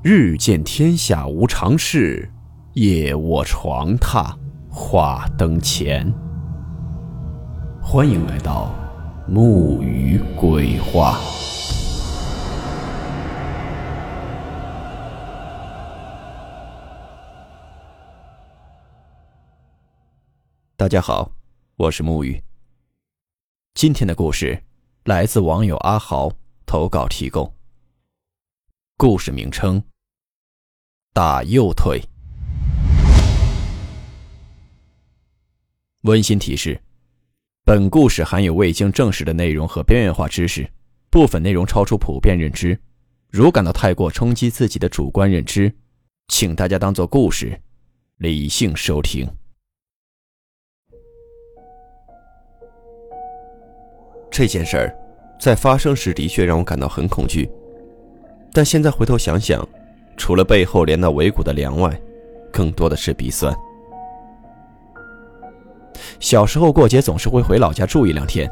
日见天下无常事，夜卧床榻话灯前。欢迎来到木鱼鬼话。大家好，我是木鱼。今天的故事来自网友阿豪投稿提供。故事名称：打右腿。温馨提示：本故事含有未经证实的内容和边缘化知识，部分内容超出普遍认知。如感到太过冲击自己的主观认知，请大家当做故事，理性收听。这件事儿在发生时的确让我感到很恐惧。但现在回头想想，除了背后连那尾骨的凉外，更多的是鼻酸。小时候过节总是会回老家住一两天，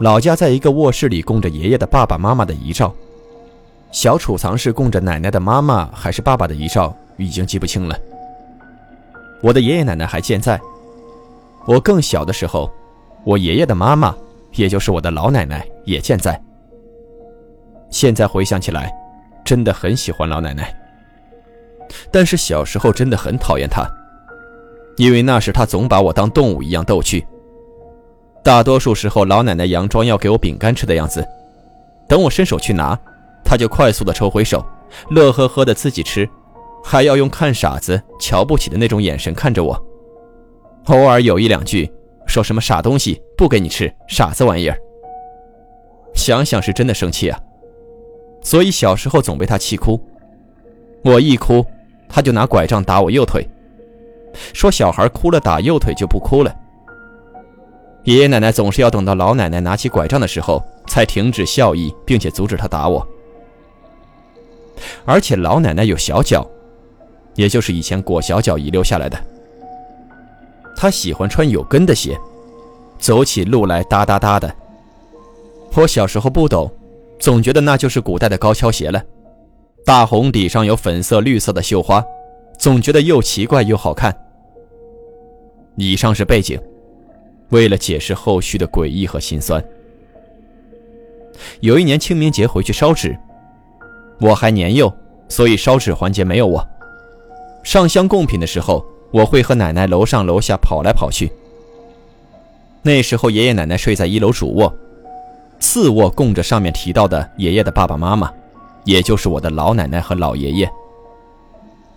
老家在一个卧室里供着爷爷的爸爸妈妈的遗照，小储藏室供着奶奶的妈妈还是爸爸的遗照，已经记不清了。我的爷爷奶奶还健在，我更小的时候，我爷爷的妈妈，也就是我的老奶奶也健在。现在回想起来，真的很喜欢老奶奶。但是小时候真的很讨厌她，因为那时她总把我当动物一样逗趣。大多数时候，老奶奶佯装要给我饼干吃的样子，等我伸手去拿，她就快速的抽回手，乐呵呵的自己吃，还要用看傻子、瞧不起的那种眼神看着我。偶尔有一两句，说什么傻东西不给你吃，傻子玩意儿。想想是真的生气啊。所以小时候总被他气哭，我一哭，他就拿拐杖打我右腿，说小孩哭了打右腿就不哭了。爷爷奶奶总是要等到老奶奶拿起拐杖的时候才停止笑意，并且阻止他打我。而且老奶奶有小脚，也就是以前裹小脚遗留下来的。她喜欢穿有跟的鞋，走起路来哒哒哒的。我小时候不懂。总觉得那就是古代的高跷鞋了，大红底上有粉色、绿色的绣花，总觉得又奇怪又好看。以上是背景，为了解释后续的诡异和心酸。有一年清明节回去烧纸，我还年幼，所以烧纸环节没有我。上香供品的时候，我会和奶奶楼上楼下跑来跑去。那时候爷爷奶奶睡在一楼主卧。次卧供着上面提到的爷爷的爸爸妈妈，也就是我的老奶奶和老爷爷。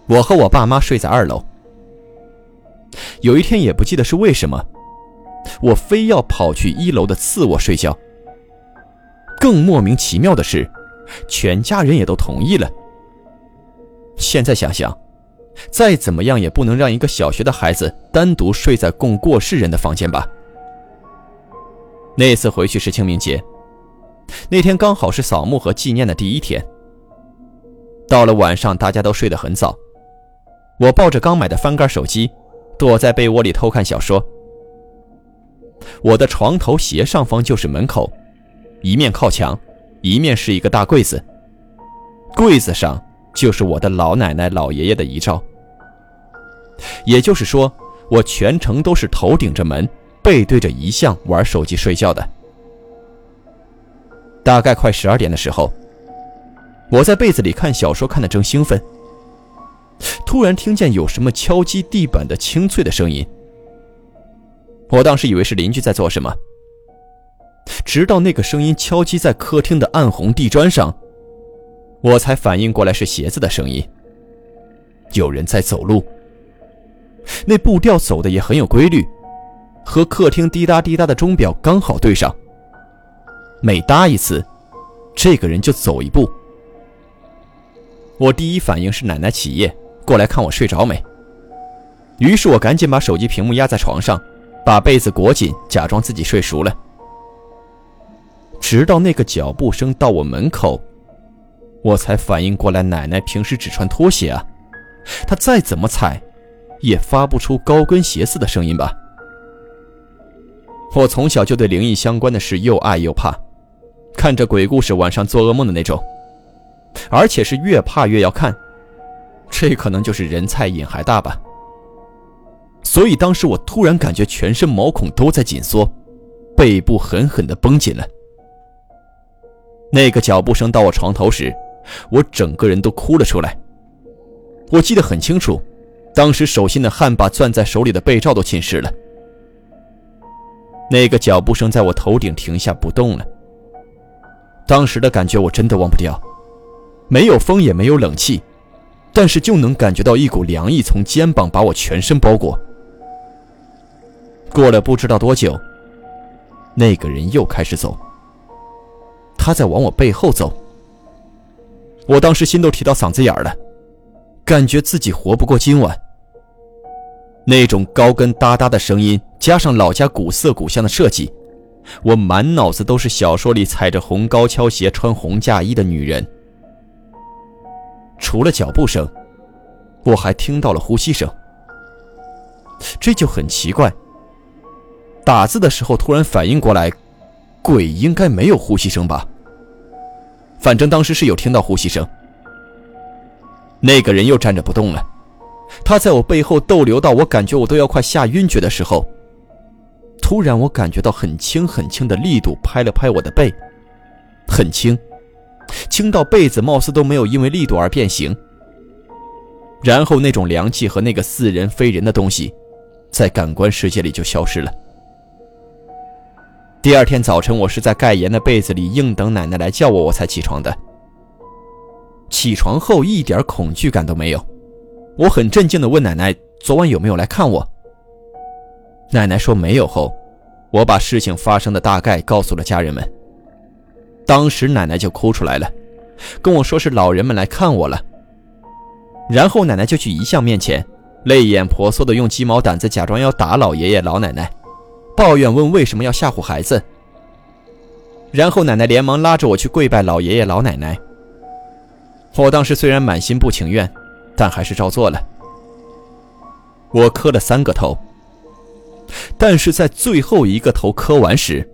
我和我爸妈睡在二楼。有一天也不记得是为什么，我非要跑去一楼的次卧睡觉。更莫名其妙的是，全家人也都同意了。现在想想，再怎么样也不能让一个小学的孩子单独睡在供过世人的房间吧。那次回去是清明节。那天刚好是扫墓和纪念的第一天。到了晚上，大家都睡得很早，我抱着刚买的翻盖手机，躲在被窝里偷看小说。我的床头斜上方就是门口，一面靠墙，一面是一个大柜子，柜子上就是我的老奶奶、老爷爷的遗照。也就是说，我全程都是头顶着门，背对着遗像玩手机睡觉的。大概快十二点的时候，我在被子里看小说，看得正兴奋。突然听见有什么敲击地板的清脆的声音，我当时以为是邻居在做什么。直到那个声音敲击在客厅的暗红地砖上，我才反应过来是鞋子的声音。有人在走路，那步调走的也很有规律，和客厅滴答滴答的钟表刚好对上。每搭一次，这个人就走一步。我第一反应是奶奶起夜过来看我睡着没，于是我赶紧把手机屏幕压在床上，把被子裹紧，假装自己睡熟了。直到那个脚步声到我门口，我才反应过来，奶奶平时只穿拖鞋啊，她再怎么踩，也发不出高跟鞋似的声音吧。我从小就对灵异相关的事又爱又怕。看着鬼故事，晚上做噩梦的那种。而且是越怕越要看。这可能就是人菜瘾还大吧。所以当时我突然感觉全身毛孔都在紧缩，背部狠狠地绷紧了。那个脚步声到我床头时，我整个人都哭了出来。我记得很清楚，当时手心的汗把攥在手里的被罩都浸湿了。那个脚步声在我头顶停下不动了。当时的感觉我真的忘不掉，没有风也没有冷气，但是就能感觉到一股凉意从肩膀把我全身包裹。过了不知道多久，那个人又开始走，他在往我背后走。我当时心都提到嗓子眼了，感觉自己活不过今晚。那种高跟哒哒的声音，加上老家古色古香的设计。我满脑子都是小说里踩着红高跷鞋、穿红嫁衣的女人。除了脚步声，我还听到了呼吸声。这就很奇怪。打字的时候突然反应过来，鬼应该没有呼吸声吧？反正当时是有听到呼吸声。那个人又站着不动了，他在我背后逗留到我感觉我都要快吓晕厥的时候。突然，我感觉到很轻很轻的力度拍了拍我的背，很轻，轻到被子貌似都没有因为力度而变形。然后，那种凉气和那个似人非人的东西，在感官世界里就消失了。第二天早晨，我是在盖严的被子里硬等奶奶来叫我，我才起床的。起床后一点恐惧感都没有，我很镇静地问奶奶：“昨晚有没有来看我？”奶奶说没有后，我把事情发生的大概告诉了家人们。当时奶奶就哭出来了，跟我说是老人们来看我了。然后奶奶就去遗像面前，泪眼婆娑的用鸡毛掸子假装要打老爷爷老奶奶，抱怨问为什么要吓唬孩子。然后奶奶连忙拉着我去跪拜老爷爷老奶奶。我当时虽然满心不情愿，但还是照做了。我磕了三个头。但是在最后一个头磕完时，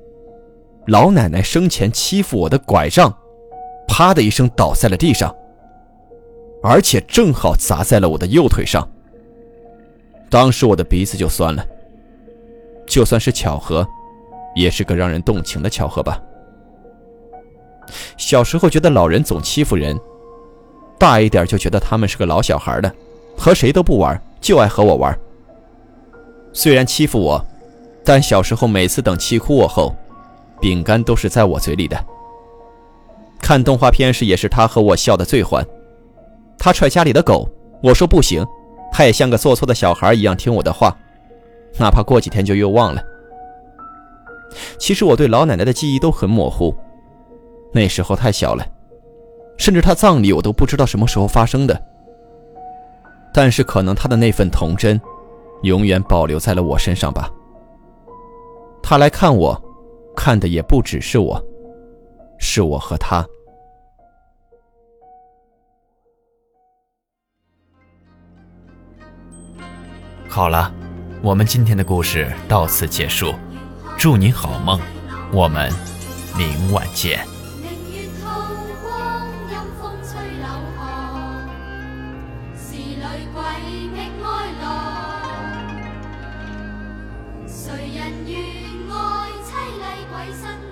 老奶奶生前欺负我的拐杖，啪的一声倒在了地上，而且正好砸在了我的右腿上。当时我的鼻子就酸了。就算是巧合，也是个让人动情的巧合吧。小时候觉得老人总欺负人，大一点就觉得他们是个老小孩的，和谁都不玩，就爱和我玩。虽然欺负我，但小时候每次等气哭我后，饼干都是在我嘴里的。看动画片时也是他和我笑得最欢。他踹家里的狗，我说不行，他也像个做错的小孩一样听我的话，哪怕过几天就又忘了。其实我对老奶奶的记忆都很模糊，那时候太小了，甚至她葬礼我都不知道什么时候发生的。但是可能她的那份童真。永远保留在了我身上吧。他来看我看的也不只是我是我和他。好了我们今天的故事到此结束。祝你好梦我们明晚见。是泪怪爱 Why is that?